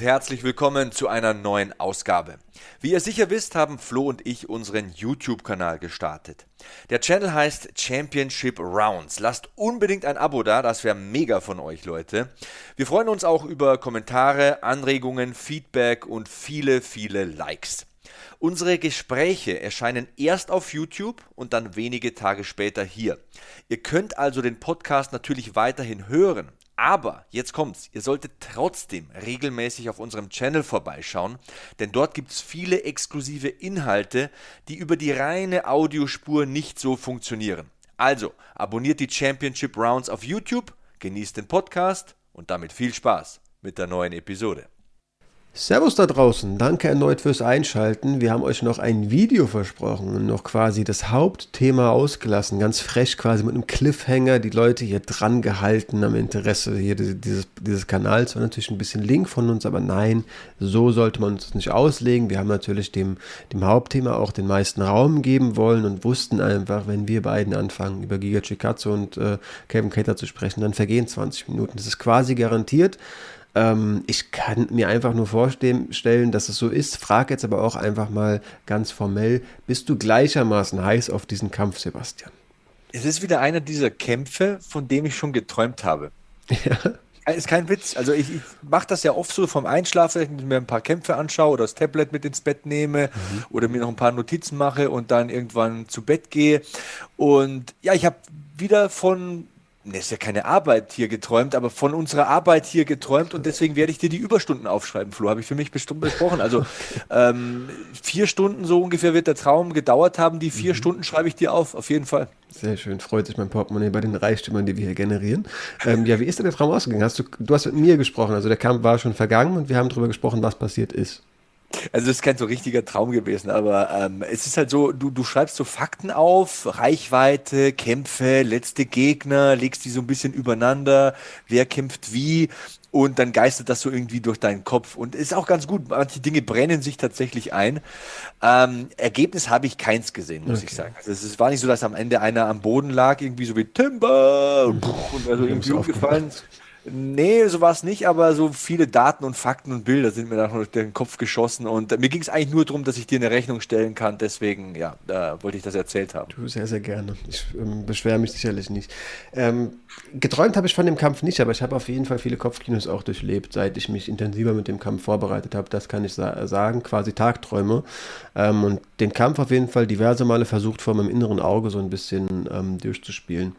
und herzlich willkommen zu einer neuen Ausgabe. Wie ihr sicher wisst, haben Flo und ich unseren YouTube-Kanal gestartet. Der Channel heißt Championship Rounds. Lasst unbedingt ein Abo da, das wäre mega von euch, Leute. Wir freuen uns auch über Kommentare, Anregungen, Feedback und viele, viele Likes. Unsere Gespräche erscheinen erst auf YouTube und dann wenige Tage später hier. Ihr könnt also den Podcast natürlich weiterhin hören, aber jetzt kommt's, ihr solltet trotzdem regelmäßig auf unserem Channel vorbeischauen, denn dort gibt's viele exklusive Inhalte, die über die reine Audiospur nicht so funktionieren. Also, abonniert die Championship Rounds auf YouTube, genießt den Podcast und damit viel Spaß mit der neuen Episode. Servus da draußen, danke erneut fürs Einschalten. Wir haben euch noch ein Video versprochen und noch quasi das Hauptthema ausgelassen, ganz frech quasi mit einem Cliffhanger, die Leute hier dran gehalten am Interesse hier dieses, dieses Kanals. War natürlich ein bisschen Link von uns, aber nein, so sollte man uns nicht auslegen. Wir haben natürlich dem, dem Hauptthema auch den meisten Raum geben wollen und wussten einfach, wenn wir beiden anfangen, über Giga Chikatsu und äh, Kevin Cater zu sprechen, dann vergehen 20 Minuten. Das ist quasi garantiert. Ähm, ich kann mir einfach nur vorstellen, dass es so ist. Frag jetzt aber auch einfach mal ganz formell: Bist du gleichermaßen heiß auf diesen Kampf, Sebastian? Es ist wieder einer dieser Kämpfe, von dem ich schon geträumt habe. Ja. Ist kein Witz. Also ich, ich mache das ja oft so vom Einschlafen, dass ich mir ein paar Kämpfe anschaue oder das Tablet mit ins Bett nehme mhm. oder mir noch ein paar Notizen mache und dann irgendwann zu Bett gehe. Und ja, ich habe wieder von Ne, ist ja keine Arbeit hier geträumt, aber von unserer Arbeit hier geträumt und deswegen werde ich dir die Überstunden aufschreiben, Flo, habe ich für mich bestimmt besprochen. Also ähm, vier Stunden so ungefähr wird der Traum gedauert haben, die vier mhm. Stunden schreibe ich dir auf, auf jeden Fall. Sehr schön, freut sich mein Portemonnaie bei den Reichtümern, die wir hier generieren. Ähm, ja, wie ist denn der Traum ausgegangen? Hast du, du hast mit mir gesprochen, also der Kampf war schon vergangen und wir haben darüber gesprochen, was passiert ist. Also das ist kein so richtiger Traum gewesen, aber ähm, es ist halt so, du, du schreibst so Fakten auf, Reichweite, Kämpfe, letzte Gegner, legst die so ein bisschen übereinander, wer kämpft wie und dann geistert das so irgendwie durch deinen Kopf und ist auch ganz gut. Manche Dinge brennen sich tatsächlich ein. Ähm, Ergebnis habe ich keins gesehen, muss okay. ich sagen. Also es war nicht so, dass am Ende einer am Boden lag, irgendwie so wie Timber und also irgendwie umgefallen. Nee, so war es nicht, aber so viele Daten und Fakten und Bilder sind mir da durch den Kopf geschossen und mir ging es eigentlich nur darum, dass ich dir eine Rechnung stellen kann. Deswegen, ja, da wollte ich das erzählt haben. Du sehr, sehr gerne. Ich ähm, beschwere mich sicherlich nicht. Ähm, geträumt habe ich von dem Kampf nicht, aber ich habe auf jeden Fall viele Kopfkinos auch durchlebt, seit ich mich intensiver mit dem Kampf vorbereitet habe. Das kann ich sa sagen, quasi Tagträume. Ähm, und den Kampf auf jeden Fall diverse Male versucht, vor meinem inneren Auge so ein bisschen ähm, durchzuspielen.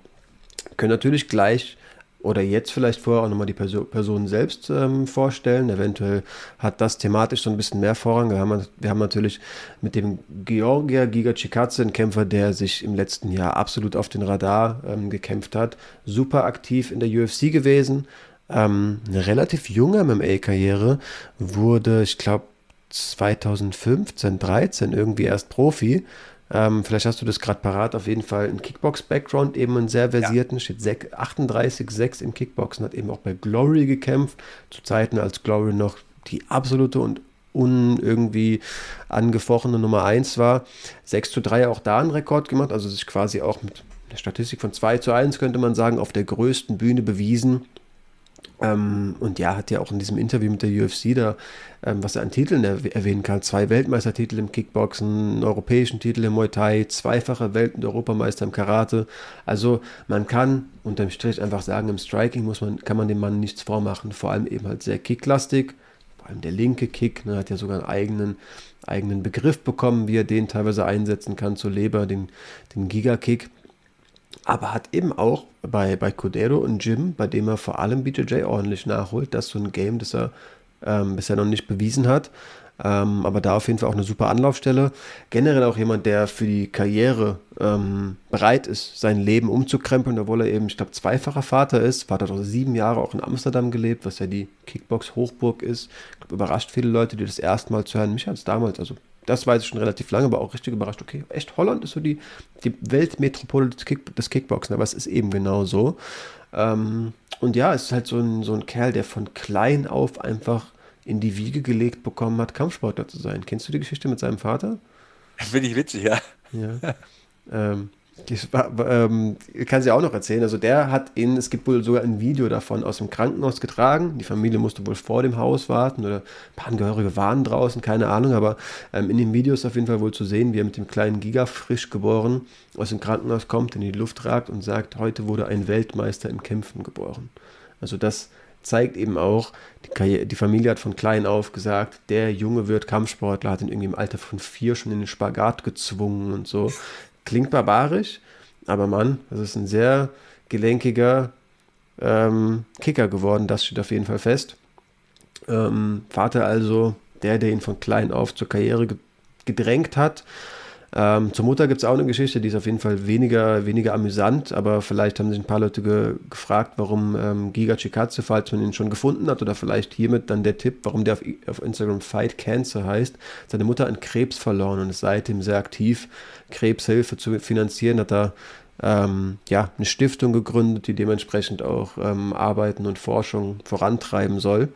Können natürlich gleich oder jetzt vielleicht vorher auch nochmal die Perso Person selbst ähm, vorstellen. Eventuell hat das thematisch so ein bisschen mehr Vorrang. Wir haben, wir haben natürlich mit dem Georgia Giga Chikadze einen Kämpfer, der sich im letzten Jahr absolut auf den Radar ähm, gekämpft hat. Super aktiv in der UFC gewesen. Ähm, eine relativ junge MMA-Karriere. Wurde, ich glaube, 2015, 13 irgendwie erst Profi. Ähm, vielleicht hast du das gerade parat. Auf jeden Fall ein Kickbox-Background, eben einen sehr versierten, ja. steht 38,6 im Kickboxen, hat eben auch bei Glory gekämpft, zu Zeiten, als Glory noch die absolute und un irgendwie angefochtene Nummer 1 war. 6 zu 3 auch da einen Rekord gemacht, also sich quasi auch mit einer Statistik von 2 zu 1, könnte man sagen, auf der größten Bühne bewiesen. Ähm, und ja, hat ja auch in diesem Interview mit der UFC da, ähm, was er an Titeln er erwähnen kann, zwei Weltmeistertitel im Kickboxen, einen europäischen Titel im Muay Thai, zweifache Welt- und Europameister im Karate. Also man kann unterm Strich einfach sagen, im Striking muss man, kann man dem Mann nichts vormachen, vor allem eben halt sehr kicklastig, vor allem der linke Kick, ne, hat ja sogar einen eigenen, eigenen Begriff bekommen, wie er den teilweise einsetzen kann zur Leber, den, den Giga-Kick aber hat eben auch bei, bei Codero und Jim, bei dem er vor allem BJJ ordentlich nachholt, das so ein Game, das er ähm, bisher noch nicht bewiesen hat. Ähm, aber da auf jeden Fall auch eine super Anlaufstelle. Generell auch jemand, der für die Karriere ähm, bereit ist, sein Leben umzukrempeln, obwohl er eben, ich glaube, zweifacher Vater ist. Vater hat auch sieben Jahre auch in Amsterdam gelebt, was ja die Kickbox-Hochburg ist. Ich glaube, überrascht viele Leute, die das erste Mal zu hören. Mich hat es damals, also das weiß ich schon relativ lange, aber auch richtig überrascht. Okay, echt, Holland ist so die, die Weltmetropole des, Kick, des Kickboxen, aber es ist eben genau so. Ähm, und ja, es ist halt so ein, so ein Kerl, der von klein auf einfach in die Wiege gelegt bekommen hat, Kampfsportler zu sein. Kennst du die Geschichte mit seinem Vater? Finde ich witzig, ja. Ja. ähm, war, ähm, kann sie auch noch erzählen. Also der hat ihn, es gibt wohl sogar ein Video davon aus dem Krankenhaus getragen. Die Familie musste wohl vor dem Haus warten oder ein paar Angehörige waren draußen, keine Ahnung. Aber ähm, in dem Video ist auf jeden Fall wohl zu sehen, wie er mit dem kleinen Giga frisch geboren aus dem Krankenhaus kommt, in die Luft ragt und sagt, heute wurde ein Weltmeister im Kämpfen geboren. Also das zeigt eben auch, die, die, Familie hat von klein auf gesagt, der Junge wird Kampfsportler, hat ihn irgendwie im Alter von vier schon in den Spagat gezwungen und so. Klingt barbarisch, aber Mann, das ist ein sehr gelenkiger ähm, Kicker geworden, das steht auf jeden Fall fest. Ähm, Vater also, der, der ihn von klein auf zur Karriere gedrängt hat, ähm, zur Mutter gibt es auch eine Geschichte, die ist auf jeden Fall weniger, weniger amüsant, aber vielleicht haben sich ein paar Leute ge gefragt, warum ähm, Giga Chikatze, falls man ihn schon gefunden hat, oder vielleicht hiermit dann der Tipp, warum der auf, auf Instagram Fight Cancer heißt. Seine Mutter an Krebs verloren und ist seitdem sehr aktiv, Krebshilfe zu finanzieren, hat er ähm, ja, eine Stiftung gegründet, die dementsprechend auch ähm, Arbeiten und Forschung vorantreiben soll.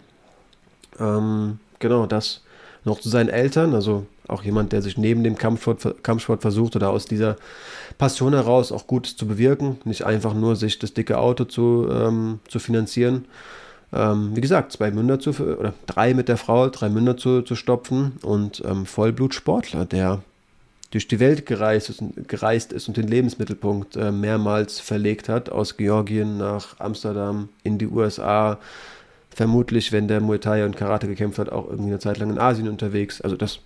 Ähm, genau, das noch zu seinen Eltern, also auch jemand, der sich neben dem Kampfsport, Kampfsport versucht oder aus dieser Passion heraus auch Gutes zu bewirken, nicht einfach nur sich das dicke Auto zu, ähm, zu finanzieren. Ähm, wie gesagt, zwei Münder zu, oder drei mit der Frau, drei Münder zu, zu stopfen und ähm, Vollblutsportler, der durch die Welt gereist ist, gereist ist und den Lebensmittelpunkt äh, mehrmals verlegt hat, aus Georgien nach Amsterdam in die USA, vermutlich, wenn der Muay Thai und Karate gekämpft hat, auch irgendwie eine Zeit lang in Asien unterwegs. Also das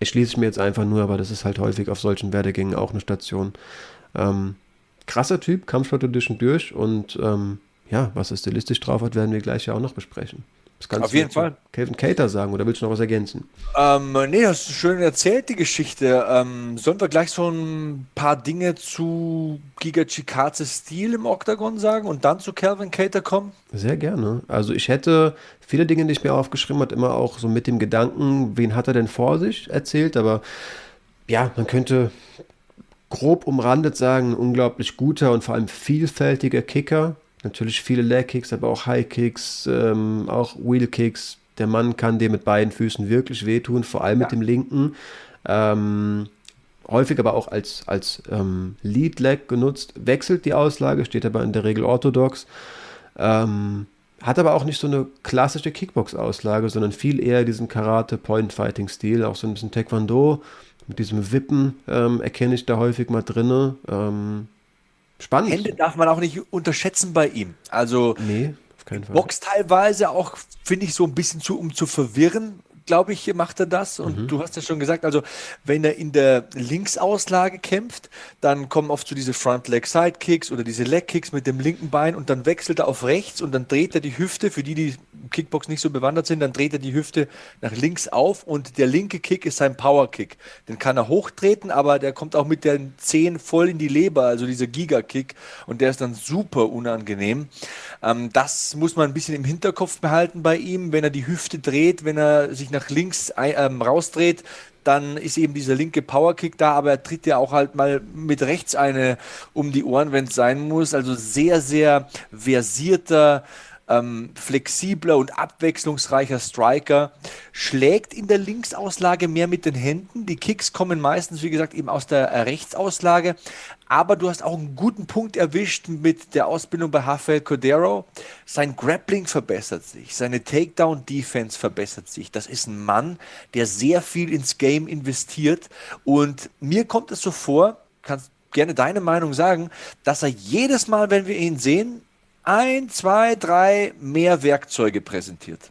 erschließe ich mir jetzt einfach nur, aber das ist halt häufig auf solchen Werdegängen auch eine Station. Ähm, krasser Typ, Kampfsport und durch und ähm, ja, was er stilistisch drauf hat, werden wir gleich ja auch noch besprechen. Das kannst Auf jeden Fall. Kevin Cater sagen oder willst du noch was ergänzen? Ähm, nee, hast du schön erzählt, die Geschichte. Ähm, sollen wir gleich so ein paar Dinge zu Giga Chikatze Stil im Octagon sagen und dann zu Calvin Cater kommen? Sehr gerne. Also ich hätte viele Dinge, die ich mir aufgeschrieben habe, immer auch so mit dem Gedanken, wen hat er denn vor sich erzählt, aber ja, man könnte grob umrandet sagen, ein unglaublich guter und vor allem vielfältiger Kicker, Natürlich viele Leg-Kicks, aber auch High-Kicks, ähm, auch Wheel-Kicks. Der Mann kann dir mit beiden Füßen wirklich wehtun, vor allem ja. mit dem linken. Ähm, häufig aber auch als, als ähm, Lead-Leg genutzt. Wechselt die Auslage, steht aber in der Regel orthodox. Ähm, hat aber auch nicht so eine klassische Kickbox-Auslage, sondern viel eher diesen Karate-Point-Fighting-Stil, auch so ein bisschen Taekwondo. Mit diesem Wippen ähm, erkenne ich da häufig mal drinne. Ähm, Spannend. Hände darf man auch nicht unterschätzen bei ihm. Also nee, auf keinen Fall. Box teilweise auch, finde ich, so ein bisschen zu, um zu verwirren glaube ich, macht er das. Und mhm. du hast ja schon gesagt, also wenn er in der Linksauslage kämpft, dann kommen oft so diese Front-Leg-Side-Kicks oder diese Leg-Kicks mit dem linken Bein und dann wechselt er auf rechts und dann dreht er die Hüfte, für die, die Kickbox nicht so bewandert sind, dann dreht er die Hüfte nach links auf und der linke Kick ist sein Power-Kick. Den kann er hochtreten, aber der kommt auch mit den Zehen voll in die Leber, also dieser Giga-Kick und der ist dann super unangenehm. Ähm, das muss man ein bisschen im Hinterkopf behalten bei ihm, wenn er die Hüfte dreht, wenn er sich nach links ähm, rausdreht, dann ist eben dieser linke Powerkick da, aber er tritt ja auch halt mal mit rechts eine um die Ohren, wenn es sein muss. Also sehr, sehr versierter, ähm, flexibler und abwechslungsreicher Striker, schlägt in der Linksauslage mehr mit den Händen. Die Kicks kommen meistens, wie gesagt, eben aus der Rechtsauslage. Aber du hast auch einen guten Punkt erwischt mit der Ausbildung bei Rafael Cordero. Sein Grappling verbessert sich, seine Takedown-Defense verbessert sich. Das ist ein Mann, der sehr viel ins Game investiert. Und mir kommt es so vor, kannst gerne deine Meinung sagen, dass er jedes Mal, wenn wir ihn sehen, ein, zwei, drei mehr Werkzeuge präsentiert.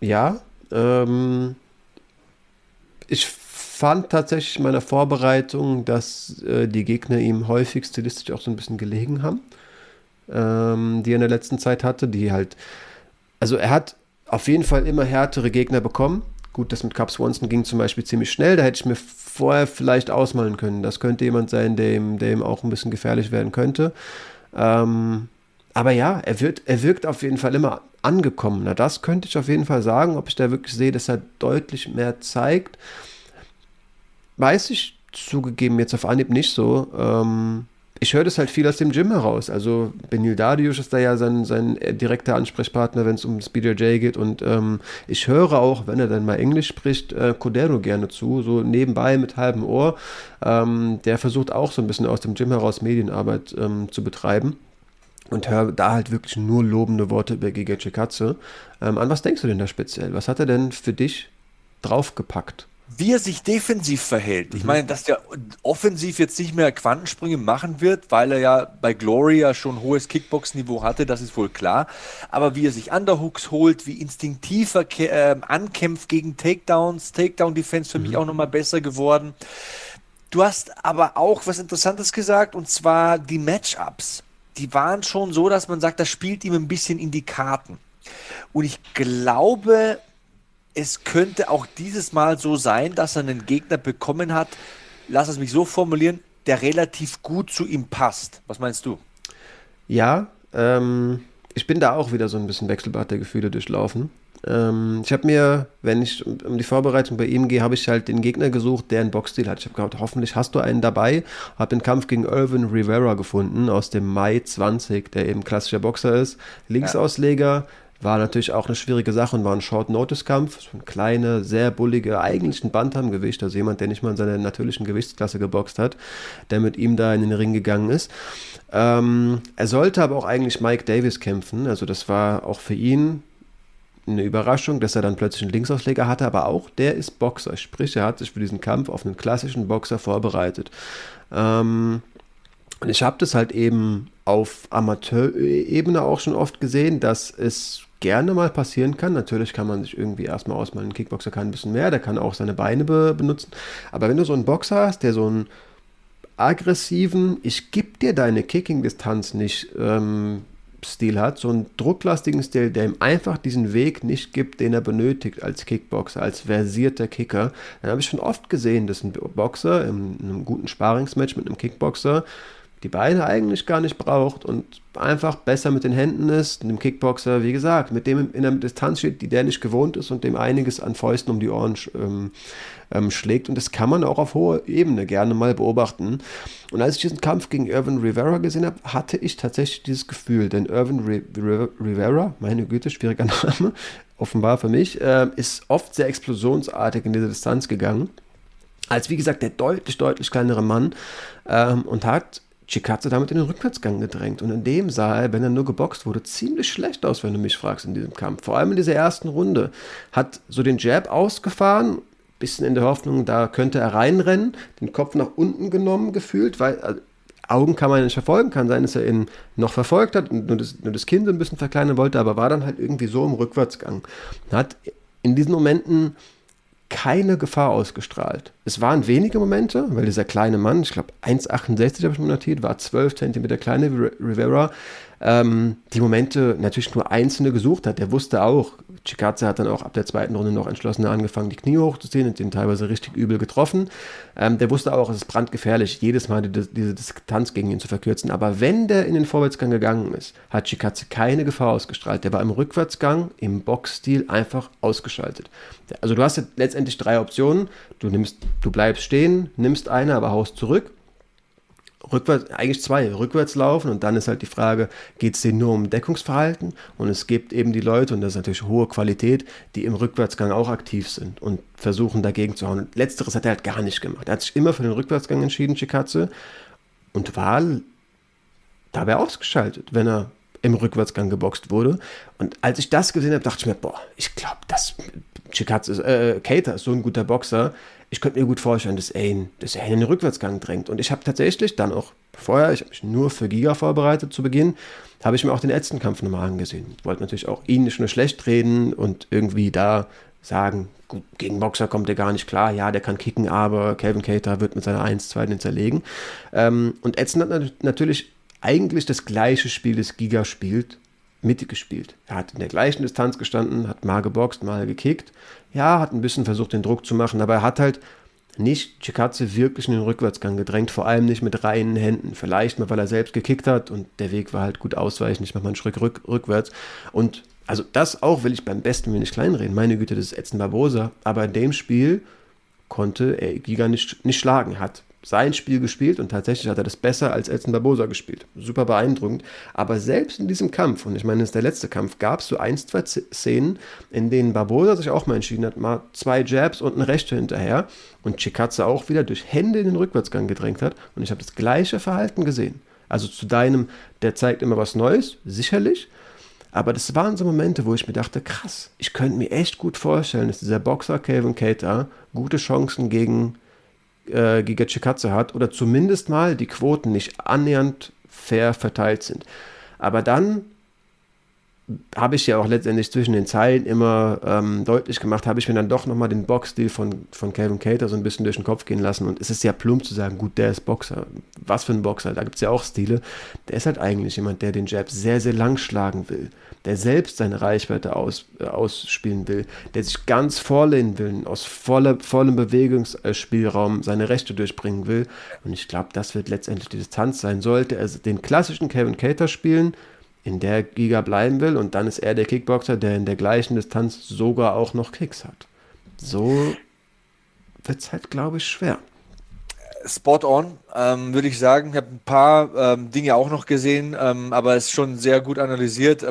Ja, ähm, ich fand tatsächlich in meiner Vorbereitung, dass äh, die Gegner ihm häufig stilistisch auch so ein bisschen gelegen haben, ähm, die er in der letzten Zeit hatte, die halt also er hat auf jeden Fall immer härtere Gegner bekommen. Gut, das mit Cup Swanson ging zum Beispiel ziemlich schnell. Da hätte ich mir vorher vielleicht ausmalen können. Das könnte jemand sein, der ihm, der ihm auch ein bisschen gefährlich werden könnte. Ähm, aber ja, er, wird, er wirkt auf jeden Fall immer angekommener. Das könnte ich auf jeden Fall sagen. Ob ich da wirklich sehe, dass er deutlich mehr zeigt, weiß ich zugegeben jetzt auf Anhieb nicht so. Ähm, ich höre das halt viel aus dem Gym heraus. Also Benil Darius ist da ja sein, sein direkter Ansprechpartner, wenn es um BJJ geht. Und ähm, ich höre auch, wenn er dann mal Englisch spricht, äh, Cordero gerne zu, so nebenbei mit halbem Ohr. Ähm, der versucht auch so ein bisschen aus dem Gym heraus Medienarbeit ähm, zu betreiben. Und höre da halt wirklich nur lobende Worte über Giga Chikatze. Ähm, an was denkst du denn da speziell? Was hat er denn für dich draufgepackt? Wie er sich defensiv verhält. Ich mhm. meine, dass der offensiv jetzt nicht mehr Quantensprünge machen wird, weil er ja bei Gloria schon hohes Kickbox-Niveau hatte, das ist wohl klar. Aber wie er sich Underhooks holt, wie instinktiv er äh, ankämpft gegen Takedowns, Takedown-Defense für mhm. mich auch nochmal besser geworden. Du hast aber auch was Interessantes gesagt, und zwar die Matchups. Die waren schon so, dass man sagt, das spielt ihm ein bisschen in die Karten. Und ich glaube, es könnte auch dieses Mal so sein, dass er einen Gegner bekommen hat, lass es mich so formulieren, der relativ gut zu ihm passt. Was meinst du? Ja, ähm, ich bin da auch wieder so ein bisschen Wechselbad der Gefühle durchlaufen. Ähm, ich habe mir, wenn ich um, die Vorbereitung bei ihm gehe, habe ich halt den Gegner gesucht, der einen Boxstil hat. Ich habe gedacht, hoffentlich hast du einen dabei. Habe den Kampf gegen Irvin Rivera gefunden aus dem Mai 20, der eben klassischer Boxer ist. Linksausleger, war natürlich auch eine schwierige Sache und war ein Short-Notice-Kampf. Ein kleiner, sehr bulliger, eigentlich ein Bantam-Gewicht, also jemand, der nicht mal in seiner natürlichen Gewichtsklasse geboxt hat, der mit ihm da in den Ring gegangen ist. Ähm, er sollte aber auch eigentlich Mike Davis kämpfen, also das war auch für ihn eine Überraschung, dass er dann plötzlich einen Linksausleger hatte, aber auch der ist Boxer, sprich, er hat sich für diesen Kampf auf einen klassischen Boxer vorbereitet. Ähm, und ich habe das halt eben auf Amateurebene auch schon oft gesehen, dass es gerne mal passieren kann. Natürlich kann man sich irgendwie erstmal ausmalen, ein Kickboxer kann ein bisschen mehr, der kann auch seine Beine be benutzen. Aber wenn du so einen Boxer hast, der so einen aggressiven, ich gebe dir deine Kicking-Distanz nicht ähm, Stil hat, so einen drucklastigen Stil, der ihm einfach diesen Weg nicht gibt, den er benötigt als Kickboxer, als versierter Kicker, dann habe ich schon oft gesehen, dass ein Boxer in einem guten Sparingsmatch mit einem Kickboxer die Beine eigentlich gar nicht braucht und einfach besser mit den Händen ist. Einem Kickboxer, wie gesagt, mit dem in der Distanz steht, die der nicht gewohnt ist und dem einiges an Fäusten um die Ohren ähm, ähm, schlägt. Und das kann man auch auf hoher Ebene gerne mal beobachten. Und als ich diesen Kampf gegen Irvin Rivera gesehen habe, hatte ich tatsächlich dieses Gefühl, denn Irvin Rivera, meine Güte, schwieriger Name, offenbar für mich, äh, ist oft sehr explosionsartig in diese Distanz gegangen. Als wie gesagt der deutlich, deutlich kleinere Mann ähm, und hat Chikatze damit in den Rückwärtsgang gedrängt. Und in dem sah er, wenn er nur geboxt wurde, ziemlich schlecht aus, wenn du mich fragst, in diesem Kampf. Vor allem in dieser ersten Runde. Hat so den Jab ausgefahren, bisschen in der Hoffnung, da könnte er reinrennen, den Kopf nach unten genommen gefühlt, weil also, Augen kann man nicht verfolgen, kann sein, dass er ihn noch verfolgt hat und nur das, nur das Kind so ein bisschen verkleinern wollte, aber war dann halt irgendwie so im Rückwärtsgang. Hat in diesen Momenten keine Gefahr ausgestrahlt. Es waren wenige Momente, weil dieser kleine Mann, ich glaube 1,68 habe ich mir notiert, war 12 cm kleine Rivera, ähm, die Momente natürlich nur einzelne gesucht hat. Der wusste auch, Chikatze hat dann auch ab der zweiten Runde noch entschlossener angefangen, die Knie hochzuziehen und den teilweise richtig übel getroffen. Ähm, der wusste auch, es ist brandgefährlich, jedes Mal die, diese Distanz gegen ihn zu verkürzen. Aber wenn der in den Vorwärtsgang gegangen ist, hat Chikatze keine Gefahr ausgestrahlt. Der war im Rückwärtsgang, im Boxstil einfach ausgeschaltet. Also du hast jetzt letztendlich drei Optionen. Du nimmst, du bleibst stehen, nimmst eine, aber haust zurück rückwärts, eigentlich zwei, rückwärts laufen und dann ist halt die Frage, geht es denen nur um Deckungsverhalten und es gibt eben die Leute, und das ist natürlich hohe Qualität, die im Rückwärtsgang auch aktiv sind und versuchen dagegen zu hauen. Letzteres hat er halt gar nicht gemacht. Er hat sich immer für den Rückwärtsgang entschieden, Chikatze, und war dabei ausgeschaltet, wenn er im Rückwärtsgang geboxt wurde. Und als ich das gesehen habe, dachte ich mir, boah, ich glaube, das Chikatze, äh, Cater ist so ein guter Boxer, ich könnte mir gut vorstellen, dass ihn, dass ihn in den Rückwärtsgang drängt. Und ich habe tatsächlich dann auch vorher, ich habe mich nur für Giga vorbereitet zu Beginn, habe ich mir auch den Ätzten-Kampf nochmal angesehen. Wollte natürlich auch ihn nicht nur schlecht reden und irgendwie da sagen, gut, gegen Boxer kommt er gar nicht klar, ja, der kann kicken, aber Calvin Cater wird mit seiner 1-2 den zerlegen. Ähm, und Ätzten hat natürlich eigentlich das gleiche Spiel, das Giga spielt, mittig gespielt. Er hat in der gleichen Distanz gestanden, hat mal geboxt, mal gekickt. Ja, hat ein bisschen versucht, den Druck zu machen, aber er hat halt nicht Chikatze wirklich in den Rückwärtsgang gedrängt, vor allem nicht mit reinen Händen. Vielleicht mal, weil er selbst gekickt hat und der Weg war halt gut ausweichen, ich mache mal einen Schritt rück, rückwärts. Und also das auch will ich beim besten wenig kleinreden. Meine Güte, das ist Edson Barbosa. Aber in dem Spiel konnte er Giga nicht, nicht schlagen. Hat sein Spiel gespielt und tatsächlich hat er das besser als Elton Barbosa gespielt. Super beeindruckend. Aber selbst in diesem Kampf, und ich meine, das ist der letzte Kampf, gab es so ein, zwei Szenen, in denen Barbosa sich auch mal entschieden hat, mal zwei Jabs und ein Rechte hinterher und Chikatze auch wieder durch Hände in den Rückwärtsgang gedrängt hat. Und ich habe das gleiche Verhalten gesehen. Also zu deinem, der zeigt immer was Neues, sicherlich. Aber das waren so Momente, wo ich mir dachte, krass, ich könnte mir echt gut vorstellen, dass dieser Boxer Calvin Cater gute Chancen gegen äh, Giga Chikatze hat oder zumindest mal die Quoten nicht annähernd fair verteilt sind. Aber dann habe ich ja auch letztendlich zwischen den Zeilen immer ähm, deutlich gemacht, habe ich mir dann doch nochmal den Boxstil von, von Calvin Cater so ein bisschen durch den Kopf gehen lassen. Und es ist ja plump zu sagen, gut, der ist Boxer. Was für ein Boxer? Da gibt es ja auch Stile. Der ist halt eigentlich jemand, der den Jab sehr, sehr lang schlagen will. Der selbst seine Reichweite aus, äh, ausspielen will. Der sich ganz vorlehnen will, aus voller, vollem Bewegungsspielraum seine Rechte durchbringen will. Und ich glaube, das wird letztendlich die Distanz sein. Sollte er den klassischen Calvin Cater spielen, in der Giga bleiben will und dann ist er der Kickboxer, der in der gleichen Distanz sogar auch noch Kicks hat. So wird es halt, glaube ich, schwer. Spot on, ähm, würde ich sagen. Ich habe ein paar ähm, Dinge auch noch gesehen, ähm, aber es ist schon sehr gut analysiert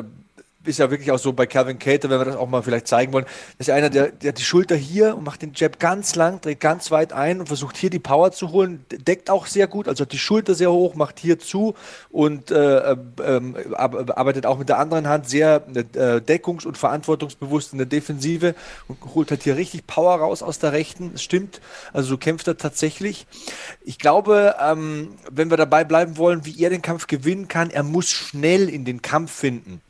ist ja wirklich auch so bei Calvin Cater, wenn wir das auch mal vielleicht zeigen wollen, das ist einer, der, der hat die Schulter hier und macht den Jab ganz lang, dreht ganz weit ein und versucht hier die Power zu holen, deckt auch sehr gut, also hat die Schulter sehr hoch, macht hier zu und äh, äh, arbeitet auch mit der anderen Hand sehr äh, deckungs- und verantwortungsbewusst in der Defensive und holt halt hier richtig Power raus aus der rechten. Das stimmt, also so kämpft er tatsächlich. Ich glaube, ähm, wenn wir dabei bleiben wollen, wie er den Kampf gewinnen kann, er muss schnell in den Kampf finden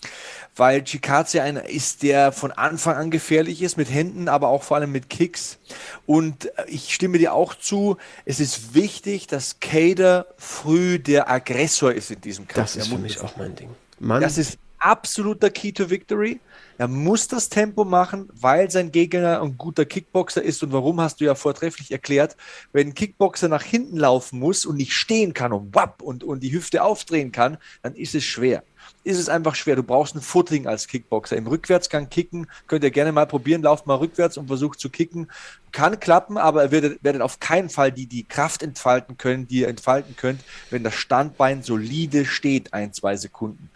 weil Chikaze einer ist, der von Anfang an gefährlich ist, mit Händen, aber auch vor allem mit Kicks. Und äh, ich stimme dir auch zu, es ist wichtig, dass Kader früh der Aggressor ist in diesem Kampf. Das ist für mich auch mein Ding. Mann. Das ist absoluter Key to Victory. Er muss das Tempo machen, weil sein Gegner ein guter Kickboxer ist. Und warum hast du ja vortrefflich erklärt, wenn ein Kickboxer nach hinten laufen muss und nicht stehen kann und wapp und, und die Hüfte aufdrehen kann, dann ist es schwer ist es einfach schwer. Du brauchst ein Footing als Kickboxer. Im Rückwärtsgang kicken könnt ihr gerne mal probieren. Lauft mal rückwärts und versucht zu kicken. Kann klappen, aber ihr werdet, werdet auf keinen Fall die, die Kraft entfalten können, die ihr entfalten könnt, wenn das Standbein solide steht, ein, zwei Sekunden.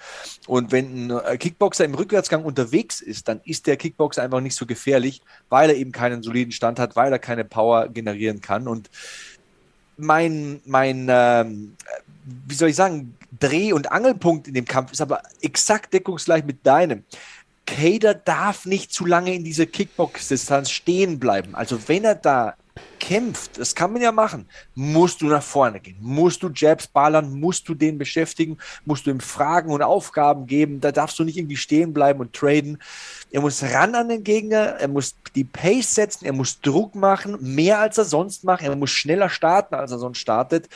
Und wenn ein äh, Kickboxer im Rückwärtsgang unterwegs ist, dann ist der Kickboxer einfach nicht so gefährlich, weil er eben keinen soliden Stand hat, weil er keine Power generieren kann. Und mein, mein ähm, wie soll ich sagen, Dreh- und Angelpunkt in dem Kampf ist aber exakt deckungsgleich mit deinem. Kader darf nicht zu lange in dieser Kickbox-Distanz stehen bleiben. Also wenn er da kämpft, das kann man ja machen, musst du nach vorne gehen, musst du Jabs ballern, musst du den beschäftigen, musst du ihm Fragen und Aufgaben geben, da darfst du nicht irgendwie stehen bleiben und traden. Er muss ran an den Gegner, er muss die Pace setzen, er muss Druck machen, mehr als er sonst macht, er muss schneller starten, als er sonst startet.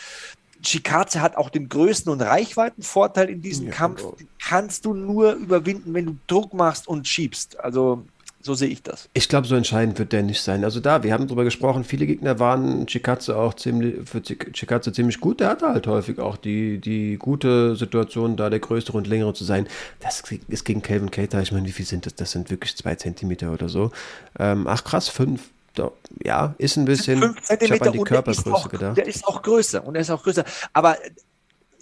Chikaze hat auch den größten und Reichweitenvorteil in diesem ja, Kampf. Genau. Kannst du nur überwinden, wenn du Druck machst und schiebst. Also so sehe ich das. Ich glaube, so entscheidend wird der nicht sein. Also da, wir haben darüber gesprochen, viele Gegner waren Chikaze auch ziemlich, für Chikaze ziemlich gut. Der hatte halt häufig auch die, die gute Situation, da der größere und längere zu sein. Das ist gegen Calvin Cater, ich meine, wie viel sind das? Das sind wirklich zwei Zentimeter oder so. Ähm, ach krass, fünf ja, ist ein bisschen. Fünf Zentimeter ich an die Körpergröße auch, gedacht. Der ist auch größer und er ist auch größer. Aber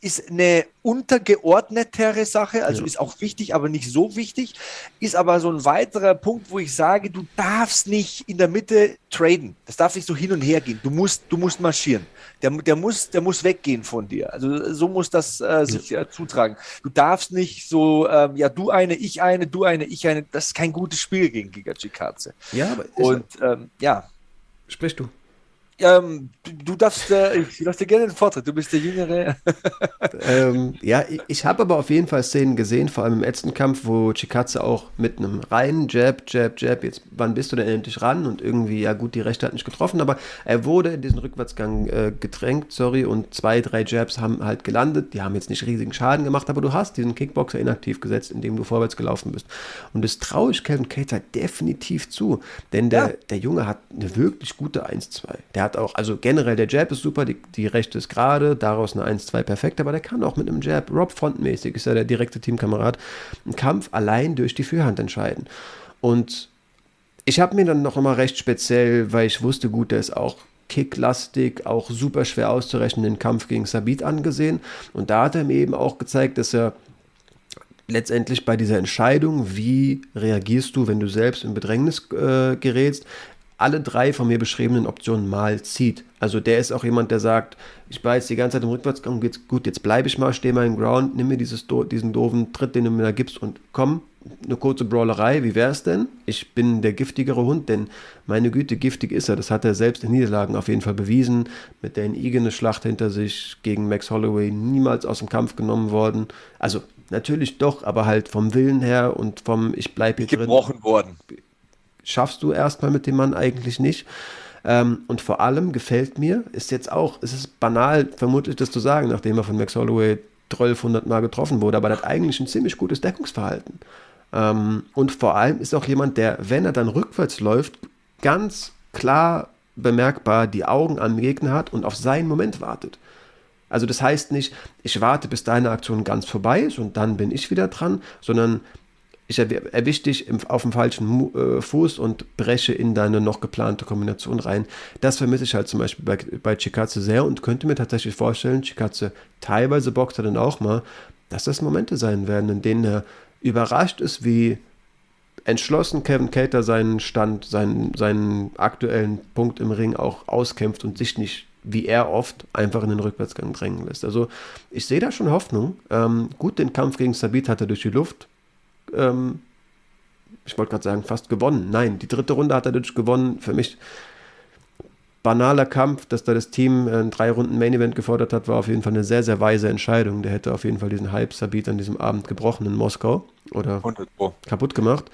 ist eine untergeordnetere Sache, also ja. ist auch wichtig, aber nicht so wichtig. Ist aber so ein weiterer Punkt, wo ich sage, du darfst nicht in der Mitte traden. Das darf nicht so hin und her gehen. Du musst, du musst marschieren. Der, der, muss, der muss weggehen von dir. Also so muss das äh, sich ja. äh, zutragen. Du darfst nicht so, ähm, ja, du eine, ich eine, du eine, ich eine. Das ist kein gutes Spiel gegen Giga Chikaze. Ja, aber und ähm, ja. Sprich du. Ähm, du darfst, äh, ich lasse dir gerne den Vortritt, du bist der Jüngere. ähm, ja, ich, ich habe aber auf jeden Fall Szenen gesehen, vor allem im letzten Kampf, wo Chikatze auch mit einem reinen Jab, Jab, Jab, jetzt wann bist du denn endlich ran? Und irgendwie, ja gut, die Rechte hat nicht getroffen, aber er wurde in diesen Rückwärtsgang äh, gedrängt, sorry, und zwei, drei Jabs haben halt gelandet, die haben jetzt nicht riesigen Schaden gemacht, aber du hast diesen Kickboxer inaktiv gesetzt, indem du vorwärts gelaufen bist. Und das traue ich Kevin Cater definitiv zu, denn der, ja. der Junge hat eine wirklich gute 1-2. Der hat auch, also generell der Jab ist super, die, die rechte ist gerade, daraus eine 1-2 perfekt, aber der kann auch mit einem Jab, Rob Frontmäßig ist ja der direkte Teamkamerad, einen Kampf allein durch die Führhand entscheiden. Und ich habe mir dann noch immer recht speziell, weil ich wusste, gut, der ist auch kicklastig, auch super schwer auszurechnen, den Kampf gegen Sabit angesehen. Und da hat er mir eben auch gezeigt, dass er letztendlich bei dieser Entscheidung, wie reagierst du, wenn du selbst in Bedrängnis äh, gerätst, alle drei von mir beschriebenen Optionen mal zieht. Also der ist auch jemand, der sagt, ich war jetzt die ganze Zeit im Rückwärtsgang, jetzt, gut, jetzt bleibe ich mal, stehe mal im Ground, nimm mir dieses, diesen doofen Tritt, den du mir da gibst und komm, eine kurze Brawlerei, wie wäre es denn? Ich bin der giftigere Hund, denn meine Güte, giftig ist er. Das hat er selbst in Niederlagen auf jeden Fall bewiesen. Mit der Egan eine Schlacht hinter sich gegen Max Holloway niemals aus dem Kampf genommen worden. Also natürlich doch, aber halt vom Willen her und vom Ich bleibe hier gebrochen drin. Gebrochen worden schaffst du erstmal mit dem Mann eigentlich nicht. Ähm, und vor allem gefällt mir, ist jetzt auch, es ist banal, vermutlich das zu sagen, nachdem er von Max Holloway 1200 Mal getroffen wurde, aber er hat eigentlich ein ziemlich gutes Deckungsverhalten. Ähm, und vor allem ist auch jemand, der, wenn er dann rückwärts läuft, ganz klar bemerkbar die Augen am Gegner hat und auf seinen Moment wartet. Also das heißt nicht, ich warte, bis deine Aktion ganz vorbei ist und dann bin ich wieder dran, sondern ich erwische dich auf dem falschen äh, Fuß und breche in deine noch geplante Kombination rein. Das vermisse ich halt zum Beispiel bei, bei Chikatze sehr und könnte mir tatsächlich vorstellen, Chikatze teilweise boxt er dann auch mal, dass das Momente sein werden, in denen er überrascht ist, wie entschlossen Kevin Cater seinen Stand, seinen, seinen aktuellen Punkt im Ring auch auskämpft und sich nicht wie er oft einfach in den Rückwärtsgang drängen lässt. Also ich sehe da schon Hoffnung. Ähm, gut, den Kampf gegen Sabit hat er durch die Luft ähm, ich wollte gerade sagen, fast gewonnen. Nein, die dritte Runde hat er dadurch gewonnen. Für mich banaler Kampf, dass da das Team ein drei Runden Main Event gefordert hat, war auf jeden Fall eine sehr, sehr weise Entscheidung. Der hätte auf jeden Fall diesen Hype Sabit an diesem Abend gebrochen in Moskau oder kaputt gemacht.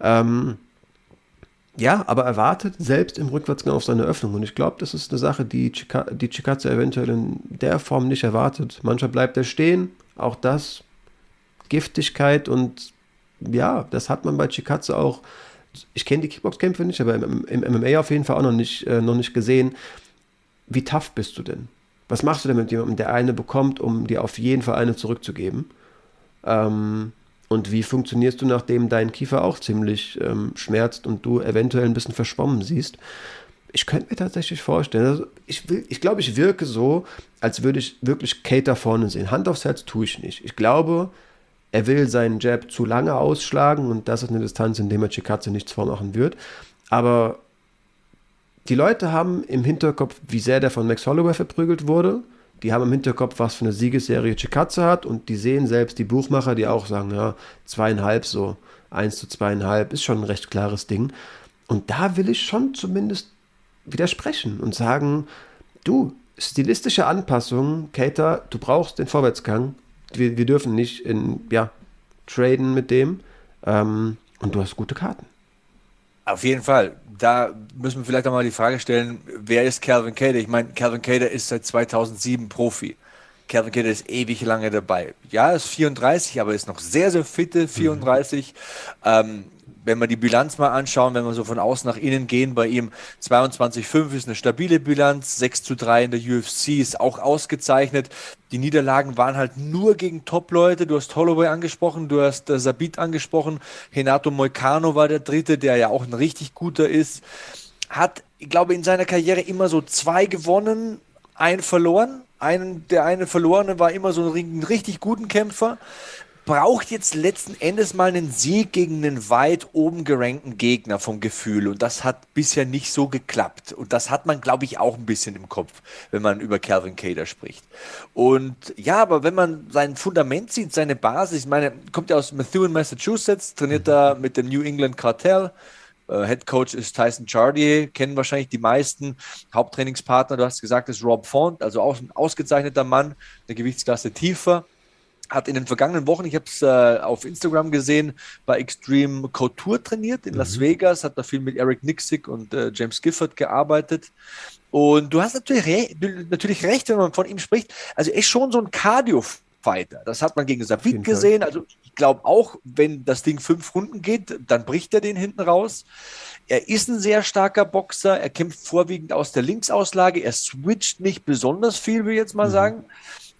Ähm, ja, aber erwartet selbst im Rückwärtsgang auf seine Öffnung. Und ich glaube, das ist eine Sache, die, Chika die Chikatze eventuell in der Form nicht erwartet. Manchmal bleibt er stehen, auch das. Giftigkeit und ja, das hat man bei Chikatze auch. Ich kenne die Kickbox-Kämpfe nicht, aber im, im, MMA auf jeden Fall auch noch nicht, äh, noch nicht gesehen. Wie tough bist du denn? Was machst du denn mit jemandem, der eine bekommt, um dir auf jeden Fall eine zurückzugeben? Ähm, und wie funktionierst du, nachdem dein Kiefer auch ziemlich ähm, schmerzt und du eventuell ein bisschen verschwommen siehst? Ich könnte mir tatsächlich vorstellen, also ich, ich glaube, ich wirke so, als würde ich wirklich Kate vorne sehen. Hand aufs Herz tue ich nicht. Ich glaube, er will seinen Jab zu lange ausschlagen und das ist eine Distanz, in der er Chikatze nichts vormachen wird. Aber die Leute haben im Hinterkopf, wie sehr der von Max Holloway verprügelt wurde. Die haben im Hinterkopf, was für eine Siegesserie Chikatze hat und die sehen selbst die Buchmacher, die auch sagen, ja, zweieinhalb, so eins zu zweieinhalb, ist schon ein recht klares Ding. Und da will ich schon zumindest widersprechen und sagen, du, stilistische Anpassungen, Cater, du brauchst den Vorwärtsgang, wir, wir dürfen nicht in, ja, traden mit dem. Ähm, und du hast gute Karten. Auf jeden Fall. Da müssen wir vielleicht auch mal die Frage stellen, wer ist Calvin Cater? Ich meine, Calvin Cater ist seit 2007 Profi. Calvin Cater ist ewig lange dabei. Ja, ist 34, aber ist noch sehr, sehr fitte 34. Mhm. Ähm, wenn wir die Bilanz mal anschauen, wenn wir so von außen nach innen gehen, bei ihm 22,5 ist eine stabile Bilanz, 6 zu 3 in der UFC ist auch ausgezeichnet. Die Niederlagen waren halt nur gegen Top-Leute. Du hast Holloway angesprochen, du hast äh, Sabit angesprochen, Renato Moicano war der dritte, der ja auch ein richtig guter ist. Hat, ich glaube, in seiner Karriere immer so zwei gewonnen, einen verloren. Einen, der eine verlorene war immer so ein richtig guten Kämpfer braucht jetzt letzten Endes mal einen Sieg gegen einen weit oben gerankten Gegner vom Gefühl. Und das hat bisher nicht so geklappt. Und das hat man, glaube ich, auch ein bisschen im Kopf, wenn man über Calvin Cater spricht. Und ja, aber wenn man sein Fundament sieht, seine Basis, ich meine, kommt ja aus Methuen, Massachusetts, trainiert da mit dem New England Cartel Äh, Head Coach ist Tyson Chardier, kennen wahrscheinlich die meisten. Haupttrainingspartner, du hast gesagt, ist Rob Font, also auch ein ausgezeichneter Mann, eine Gewichtsklasse tiefer hat in den vergangenen Wochen, ich habe es äh, auf Instagram gesehen, bei Extreme Couture trainiert in mhm. Las Vegas, hat da viel mit Eric Nixick und äh, James Gifford gearbeitet. Und du hast natürlich, re natürlich recht, wenn man von ihm spricht. Also er ist schon so ein Cardio-Fighter. Das hat man gegen Sabit gesehen. Also ich glaube auch, wenn das Ding fünf Runden geht, dann bricht er den hinten raus. Er ist ein sehr starker Boxer. Er kämpft vorwiegend aus der Linksauslage. Er switcht nicht besonders viel, will ich jetzt mal mhm. sagen.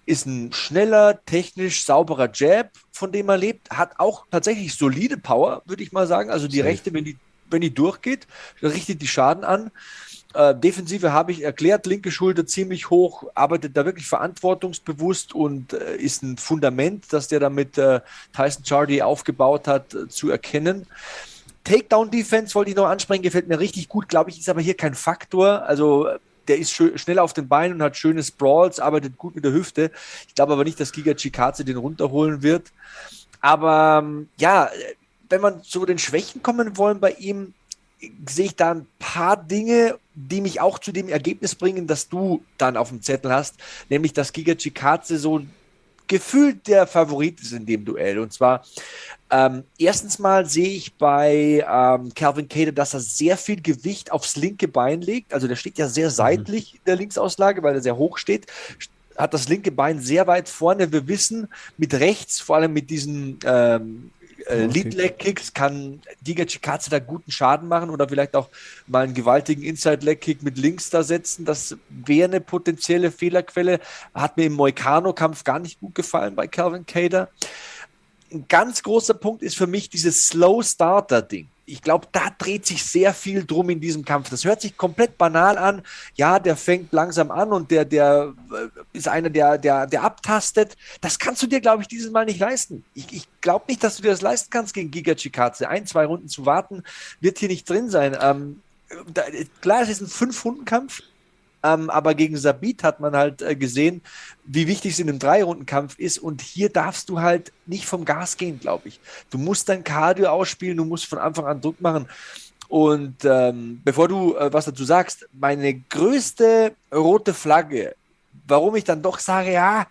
Ist ein schneller, technisch sauberer Jab, von dem er lebt. Hat auch tatsächlich solide Power, würde ich mal sagen. Also die Safe. Rechte, wenn die, wenn die durchgeht, richtet die Schaden an. Äh, Defensive habe ich erklärt, linke Schulter ziemlich hoch, arbeitet da wirklich verantwortungsbewusst und äh, ist ein Fundament, das der da mit äh, Tyson Chardy aufgebaut hat, äh, zu erkennen. Takedown-Defense wollte ich noch ansprechen, gefällt mir richtig gut, glaube ich, ist aber hier kein Faktor. Also der ist schnell auf den Beinen und hat schöne Sprawls, arbeitet gut mit der Hüfte. Ich glaube aber nicht, dass Giga Chikaze den runterholen wird. Aber ähm, ja, wenn man zu den Schwächen kommen wollen bei ihm, sehe ich da ein paar Dinge, die mich auch zu dem Ergebnis bringen, dass du dann auf dem Zettel hast, nämlich dass Giga Chikadze so gefühlt der Favorit ist in dem Duell. Und zwar ähm, erstens mal sehe ich bei ähm, Calvin Cater, dass er sehr viel Gewicht aufs linke Bein legt. Also der steht ja sehr mhm. seitlich in der Linksauslage, weil er sehr hoch steht hat das linke Bein sehr weit vorne. Wir wissen, mit rechts, vor allem mit diesen ähm, äh, Lead-Leg-Kicks kann Giga Chikatze da guten Schaden machen oder vielleicht auch mal einen gewaltigen Inside-Leg-Kick mit links da setzen. Das wäre eine potenzielle Fehlerquelle. Hat mir im Moicano-Kampf gar nicht gut gefallen bei Calvin Cater. Ein ganz großer Punkt ist für mich dieses Slow-Starter-Ding ich glaube, da dreht sich sehr viel drum in diesem Kampf. Das hört sich komplett banal an. Ja, der fängt langsam an und der, der äh, ist einer, der, der, der abtastet. Das kannst du dir, glaube ich, dieses Mal nicht leisten. Ich, ich glaube nicht, dass du dir das leisten kannst, gegen Giga Chikadze. Ein, zwei Runden zu warten, wird hier nicht drin sein. Ähm, da, klar, es ist ein Fünf-Runden-Kampf. Ähm, aber gegen Sabit hat man halt äh, gesehen, wie wichtig es in einem Drei-Runden-Kampf ist. Und hier darfst du halt nicht vom Gas gehen, glaube ich. Du musst dein Cardio ausspielen, du musst von Anfang an Druck machen. Und ähm, bevor du äh, was dazu sagst, meine größte rote Flagge, warum ich dann doch sage, ja,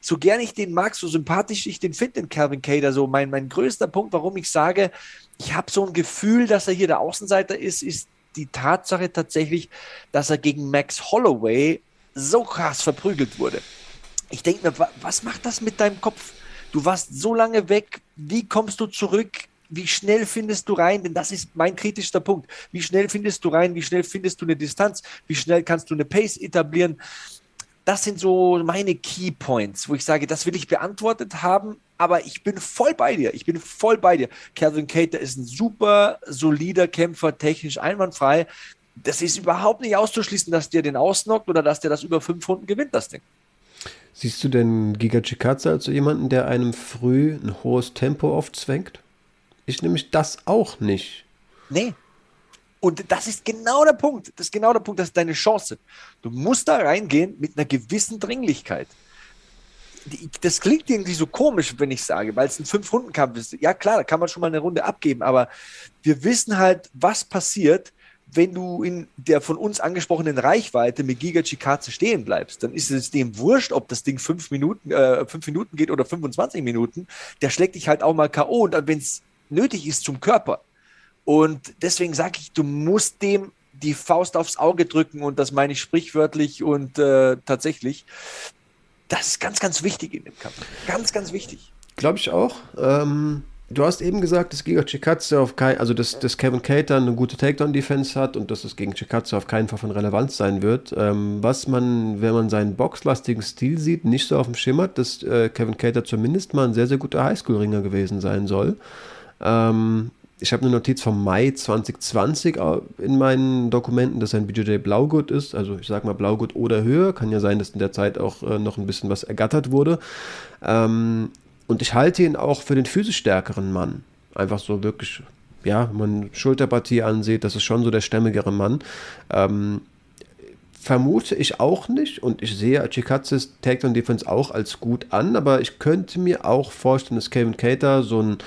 so gern ich den mag, so sympathisch ich den finde, den Calvin Cater, so mein, mein größter Punkt, warum ich sage, ich habe so ein Gefühl, dass er hier der Außenseiter ist, ist die Tatsache tatsächlich, dass er gegen Max Holloway so krass verprügelt wurde. Ich denke mir, was macht das mit deinem Kopf? Du warst so lange weg, wie kommst du zurück? Wie schnell findest du rein? Denn das ist mein kritischster Punkt. Wie schnell findest du rein? Wie schnell findest du eine Distanz? Wie schnell kannst du eine Pace etablieren? Das sind so meine Key Points, wo ich sage, das will ich beantwortet haben aber ich bin voll bei dir. Ich bin voll bei dir. Calvin Cater ist ein super solider Kämpfer, technisch einwandfrei. Das ist überhaupt nicht auszuschließen, dass der den ausnockt oder dass der das über fünf Runden gewinnt, das Ding. Siehst du denn Giga Chikadze als jemanden, der einem früh ein hohes Tempo aufzwängt? Ich nämlich das auch nicht. Nee. Und das ist genau der Punkt. Das ist genau der Punkt. Das ist deine Chance. Du musst da reingehen mit einer gewissen Dringlichkeit das klingt irgendwie so komisch, wenn ich sage, weil es ein Fünf-Runden-Kampf ist. Ja, klar, da kann man schon mal eine Runde abgeben, aber wir wissen halt, was passiert, wenn du in der von uns angesprochenen Reichweite mit Giga Chikaze stehen bleibst. Dann ist es dem wurscht, ob das Ding fünf Minuten, äh, fünf Minuten geht oder 25 Minuten. Der schlägt dich halt auch mal K.O. und wenn es nötig ist zum Körper. Und deswegen sage ich, du musst dem die Faust aufs Auge drücken und das meine ich sprichwörtlich und äh, tatsächlich. Das ist ganz, ganz wichtig in dem Kampf. Ganz, ganz wichtig. Glaube ich auch. Ähm, du hast eben gesagt, dass Giga Chikatze auf kein, also dass, dass Kevin Cater eine gute Takedown-Defense hat und dass es gegen Chikatze auf keinen Fall von Relevanz sein wird. Ähm, was man, wenn man seinen boxlastigen Stil sieht, nicht so auf dem Schirm hat, dass äh, Kevin Cater zumindest mal ein sehr, sehr guter Highschool-Ringer gewesen sein soll. Ähm, ich habe eine Notiz vom Mai 2020 in meinen Dokumenten, dass ein BJJ Blaugut ist. Also ich sage mal Blaugut oder höher. Kann ja sein, dass in der Zeit auch äh, noch ein bisschen was ergattert wurde. Ähm, und ich halte ihn auch für den physisch stärkeren Mann. Einfach so wirklich, ja, wenn man Schulterpartie ansieht, das ist schon so der stämmigere Mann. Ähm, vermute ich auch nicht und ich sehe Chikazes Takedown Defense auch als gut an, aber ich könnte mir auch vorstellen, dass Kevin Cater so ein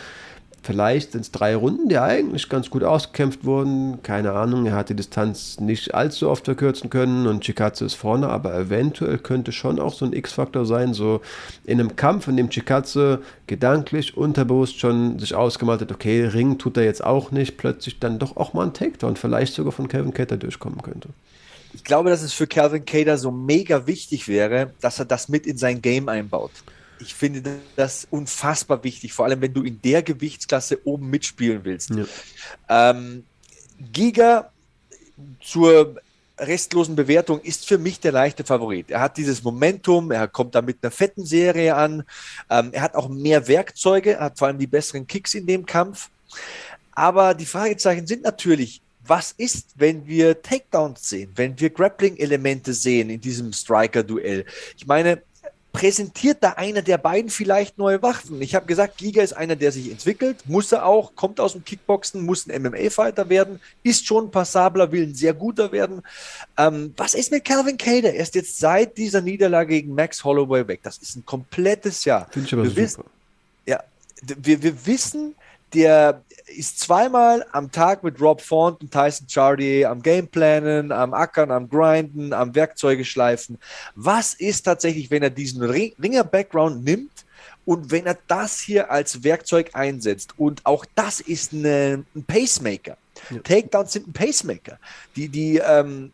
Vielleicht sind es drei Runden, die eigentlich ganz gut ausgekämpft wurden. Keine Ahnung, er hat die Distanz nicht allzu oft verkürzen können und Chikatze ist vorne, aber eventuell könnte schon auch so ein X-Faktor sein, so in einem Kampf, in dem Chikatze gedanklich, unterbewusst schon sich ausgemalt hat, okay, Ring tut er jetzt auch nicht, plötzlich dann doch auch mal ein Takedown, vielleicht sogar von Kevin Ketter durchkommen könnte. Ich glaube, dass es für Calvin Cater so mega wichtig wäre, dass er das mit in sein Game einbaut ich finde das unfassbar wichtig, vor allem wenn du in der Gewichtsklasse oben mitspielen willst. Ja. Ähm, Giga zur restlosen Bewertung ist für mich der leichte Favorit. Er hat dieses Momentum, er kommt da mit einer fetten Serie an, ähm, er hat auch mehr Werkzeuge, er hat vor allem die besseren Kicks in dem Kampf. Aber die Fragezeichen sind natürlich, was ist, wenn wir Takedowns sehen, wenn wir Grappling-Elemente sehen in diesem Striker-Duell? Ich meine, präsentiert da einer der beiden vielleicht neue Waffen. Ich habe gesagt, Giga ist einer, der sich entwickelt, muss er auch, kommt aus dem Kickboxen, muss ein MMA-Fighter werden, ist schon passabler, will ein sehr guter werden. Ähm, was ist mit Calvin Cater? Er ist jetzt seit dieser Niederlage gegen Max Holloway weg. Das ist ein komplettes Jahr. Finde ich aber wir super. Wissen, ja, wir, wir wissen, der ist zweimal am Tag mit Rob Font und Tyson Chardier am Gameplanen, am Ackern, am Grinden, am Werkzeuge schleifen. Was ist tatsächlich, wenn er diesen Ringer-Background nimmt und wenn er das hier als Werkzeug einsetzt? Und auch das ist eine, ein Pacemaker. Ja. Takedowns sind ein Pacemaker. Die, die, ähm,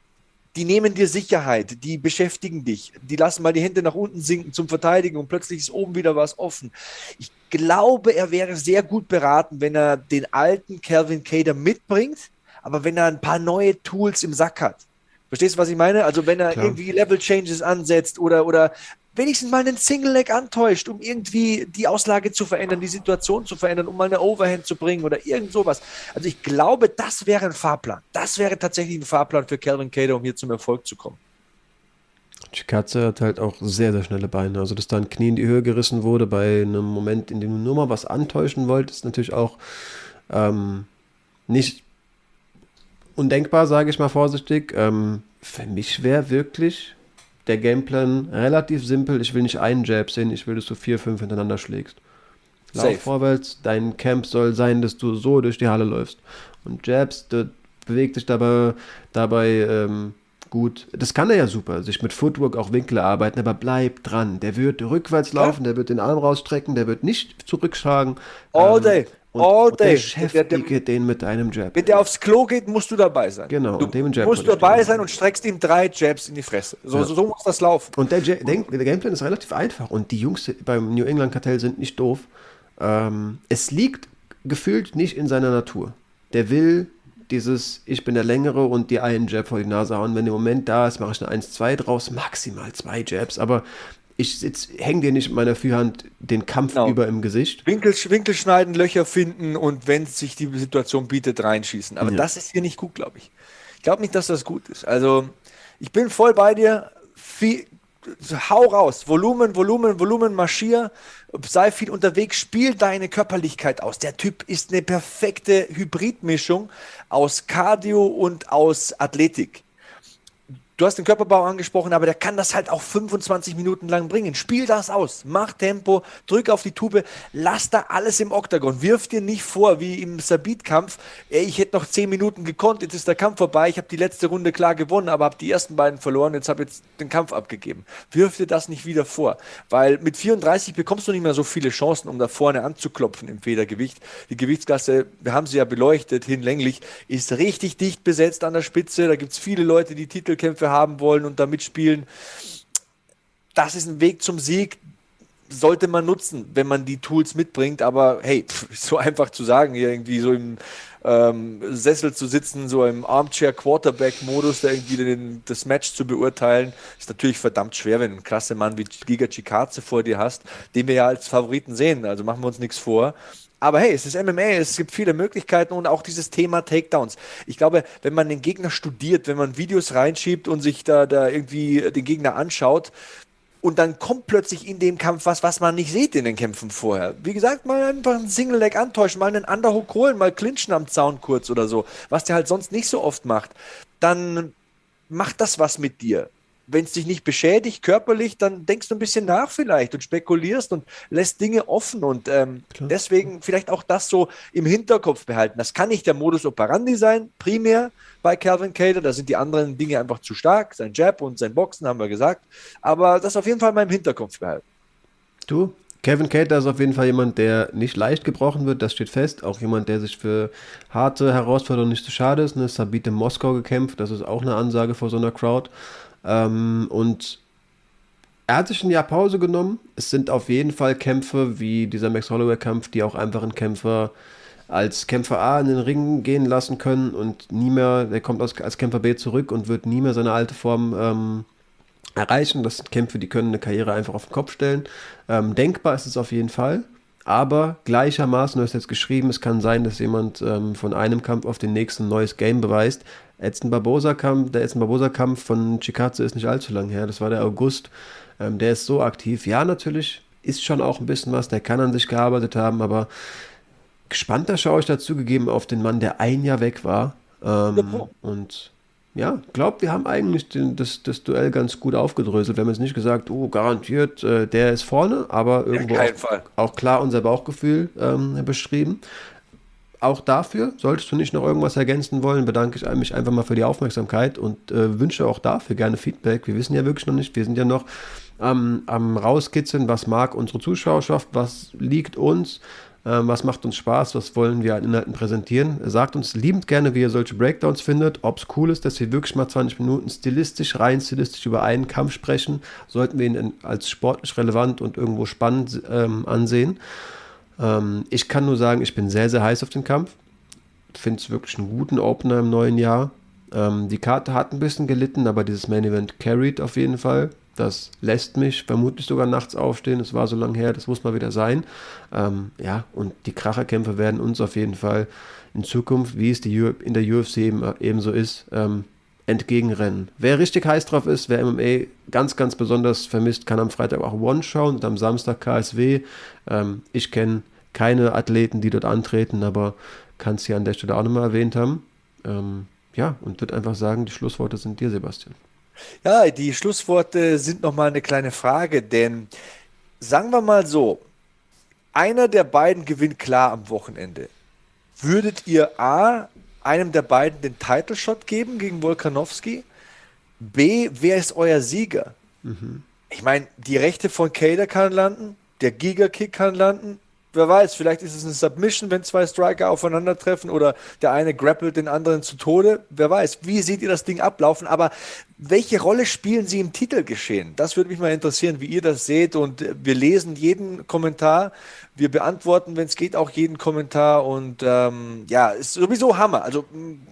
die nehmen dir Sicherheit, die beschäftigen dich, die lassen mal die Hände nach unten sinken zum Verteidigen und plötzlich ist oben wieder was offen. Ich glaube, er wäre sehr gut beraten, wenn er den alten Calvin Cater mitbringt, aber wenn er ein paar neue Tools im Sack hat. Verstehst du, was ich meine? Also wenn er Klar. irgendwie Level Changes ansetzt oder, oder wenigstens mal einen Single Leg antäuscht, um irgendwie die Auslage zu verändern, die Situation zu verändern, um mal eine Overhand zu bringen oder irgend sowas. Also ich glaube, das wäre ein Fahrplan. Das wäre tatsächlich ein Fahrplan für Calvin Cater, um hier zum Erfolg zu kommen. Chikatze hat halt auch sehr, sehr schnelle Beine. Also, dass da ein Knie in die Höhe gerissen wurde bei einem Moment, in dem du nur mal was antäuschen wolltest, ist natürlich auch ähm, nicht undenkbar, sage ich mal vorsichtig. Ähm, für mich wäre wirklich der Gameplan relativ simpel. Ich will nicht einen Jab sehen, ich will, dass du vier, fünf hintereinander schlägst. Lauf Safe. vorwärts, dein Camp soll sein, dass du so durch die Halle läufst. Und Jabs, du bewegt dich dabei, dabei ähm, gut. Das kann er ja super, sich mit Footwork auch Winkel erarbeiten, aber bleib dran. Der wird rückwärts laufen, ja. der wird den Arm rausstrecken, der wird nicht zurückschlagen. All ähm, day. Und, All day. Beschäftige den mit einem Jab. Wenn der aufs Klo geht, musst du dabei sein. Genau. Du und Jab musst dabei sein und streckst ihm drei Jabs in die Fresse. So, ja. so, so muss das laufen. Und der, der Gameplan ist relativ einfach. Und die Jungs beim New England Kartell sind nicht doof. Ähm, es liegt gefühlt nicht in seiner Natur. Der will dieses, ich bin der Längere und die einen Jab vor die Nase hauen. Wenn der Moment da ist, mache ich eine 1-2 draus, maximal zwei Jabs, aber ich hänge dir nicht mit meiner Führhand den Kampf genau. über im Gesicht. Winkel, Winkel schneiden, Löcher finden und wenn sich die Situation bietet, reinschießen. Aber ja. das ist hier nicht gut, glaube ich. Ich glaube nicht, dass das gut ist. Also, ich bin voll bei dir. Viel, hau raus. Volumen, Volumen, Volumen, marschier. Sei viel unterwegs, spiel deine Körperlichkeit aus. Der Typ ist eine perfekte Hybridmischung aus Cardio und aus Athletik. Du hast den Körperbau angesprochen, aber der kann das halt auch 25 Minuten lang bringen. Spiel das aus, mach Tempo, drück auf die Tube, lass da alles im Oktagon. Wirf dir nicht vor, wie im Sabit-Kampf, ich hätte noch 10 Minuten gekonnt, jetzt ist der Kampf vorbei, ich habe die letzte Runde klar gewonnen, aber habe die ersten beiden verloren, jetzt habe ich den Kampf abgegeben. Wirf dir das nicht wieder vor, weil mit 34 bekommst du nicht mehr so viele Chancen, um da vorne anzuklopfen im Federgewicht. Die Gewichtsklasse, wir haben sie ja beleuchtet, hinlänglich, ist richtig dicht besetzt an der Spitze. Da gibt es viele Leute, die Titelkämpfe haben wollen und da mitspielen. Das ist ein Weg zum Sieg, sollte man nutzen, wenn man die Tools mitbringt. Aber hey, so einfach zu sagen, hier irgendwie so im ähm, Sessel zu sitzen, so im Armchair-Quarterback-Modus, da irgendwie den, das Match zu beurteilen, ist natürlich verdammt schwer, wenn du einen klasse Mann wie Giga Chikaze vor dir hast, den wir ja als Favoriten sehen. Also machen wir uns nichts vor. Aber hey, es ist MMA, es gibt viele Möglichkeiten und auch dieses Thema Takedowns. Ich glaube, wenn man den Gegner studiert, wenn man Videos reinschiebt und sich da, da irgendwie den Gegner anschaut, und dann kommt plötzlich in dem Kampf was, was man nicht sieht in den Kämpfen vorher. Wie gesagt, mal einfach einen Single Leg antäuschen, mal einen Underhook holen, mal clinchen am Zaun kurz oder so, was der halt sonst nicht so oft macht. Dann macht das was mit dir wenn es dich nicht beschädigt körperlich, dann denkst du ein bisschen nach vielleicht und spekulierst und lässt Dinge offen. Und ähm, deswegen vielleicht auch das so im Hinterkopf behalten. Das kann nicht der Modus operandi sein, primär bei Calvin Cater. Da sind die anderen Dinge einfach zu stark. Sein Jab und sein Boxen haben wir gesagt. Aber das auf jeden Fall mal im Hinterkopf behalten. Du, Kevin Cater ist auf jeden Fall jemand, der nicht leicht gebrochen wird, das steht fest. Auch jemand, der sich für harte Herausforderungen nicht zu schade ist. Ne? Sabit in Moskau gekämpft, das ist auch eine Ansage vor so einer Crowd. Ähm, und er hat sich ein Jahr Pause genommen. Es sind auf jeden Fall Kämpfe wie dieser Max Holloway-Kampf, die auch einfach einen Kämpfer als Kämpfer A in den Ring gehen lassen können und nie mehr, der kommt als, Kämpfer B zurück und wird nie mehr seine alte Form ähm, erreichen. Das sind Kämpfe, die können eine Karriere einfach auf den Kopf stellen. Ähm, denkbar ist es auf jeden Fall. Aber gleichermaßen, du hast jetzt geschrieben, es kann sein, dass jemand ähm, von einem Kampf auf den nächsten ein neues Game beweist. Edson Barbosa Kampf, der Edson Barbosa Kampf von Chikatze ist nicht allzu lang her. Das war der August. Ähm, der ist so aktiv. Ja, natürlich ist schon auch ein bisschen was. Der kann an sich gearbeitet haben, aber gespannter schaue ich dazu gegeben auf den Mann, der ein Jahr weg war. Ähm, und ja, glaube, wir haben eigentlich den, das, das Duell ganz gut aufgedröselt. Wir haben jetzt nicht gesagt, oh, garantiert, äh, der ist vorne, aber irgendwo auch, auch, klar unser Bauchgefühl ähm, beschrieben. Auch dafür, solltest du nicht noch irgendwas ergänzen wollen, bedanke ich mich einfach mal für die Aufmerksamkeit und äh, wünsche auch dafür gerne Feedback. Wir wissen ja wirklich noch nicht, wir sind ja noch ähm, am rauskitzeln, was mag unsere Zuschauerschaft, was liegt uns was macht uns Spaß, was wollen wir an Inhalten präsentieren. Sagt uns liebend gerne, wie ihr solche Breakdowns findet, ob es cool ist, dass wir wirklich mal 20 Minuten stilistisch, rein stilistisch über einen Kampf sprechen. Sollten wir ihn als sportlich relevant und irgendwo spannend ähm, ansehen. Ähm, ich kann nur sagen, ich bin sehr, sehr heiß auf den Kampf. Finde es wirklich einen guten Opener im neuen Jahr. Ähm, die Karte hat ein bisschen gelitten, aber dieses Main Event carried auf jeden Fall. Das lässt mich vermutlich sogar nachts aufstehen. Es war so lange her, das muss mal wieder sein. Ähm, ja, und die Kracherkämpfe werden uns auf jeden Fall in Zukunft, wie es die in der UFC eben, ebenso ist, ähm, entgegenrennen. Wer richtig heiß drauf ist, wer MMA ganz, ganz besonders vermisst, kann am Freitag auch One schauen und am Samstag KSW. Ähm, ich kenne keine Athleten, die dort antreten, aber kann es hier an der Stelle auch nochmal erwähnt haben. Ähm, ja, und würde einfach sagen, die Schlussworte sind dir, Sebastian. Ja, die Schlussworte sind nochmal eine kleine Frage, denn sagen wir mal so, einer der beiden gewinnt klar am Wochenende. Würdet ihr A, einem der beiden den Title Shot geben gegen Volkanowski? B, wer ist euer Sieger? Mhm. Ich meine, die Rechte von Kader kann landen, der Giga-Kick kann landen, wer weiß, vielleicht ist es eine Submission, wenn zwei Striker aufeinandertreffen oder der eine grappelt den anderen zu Tode. Wer weiß, wie seht ihr das Ding ablaufen? Aber welche Rolle spielen sie im Titelgeschehen? Das würde mich mal interessieren, wie ihr das seht. Und wir lesen jeden Kommentar. Wir beantworten, wenn es geht, auch jeden Kommentar. Und ähm, ja, ist sowieso Hammer. Also,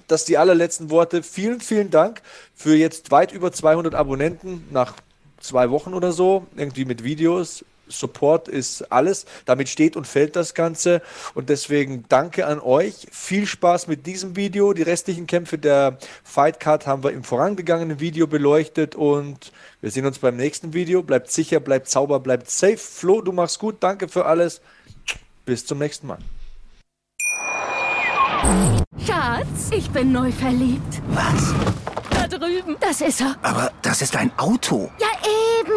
das die allerletzten Worte. Vielen, vielen Dank für jetzt weit über 200 Abonnenten nach zwei Wochen oder so, irgendwie mit Videos. Support ist alles. Damit steht und fällt das Ganze. Und deswegen danke an euch. Viel Spaß mit diesem Video. Die restlichen Kämpfe der Fight Card haben wir im vorangegangenen Video beleuchtet. Und wir sehen uns beim nächsten Video. Bleibt sicher, bleibt sauber, bleibt safe. Flo, du machst gut. Danke für alles. Bis zum nächsten Mal. Schatz, ich bin neu verliebt. Was? Da drüben. Das ist er. Aber das ist ein Auto. Ja, eben.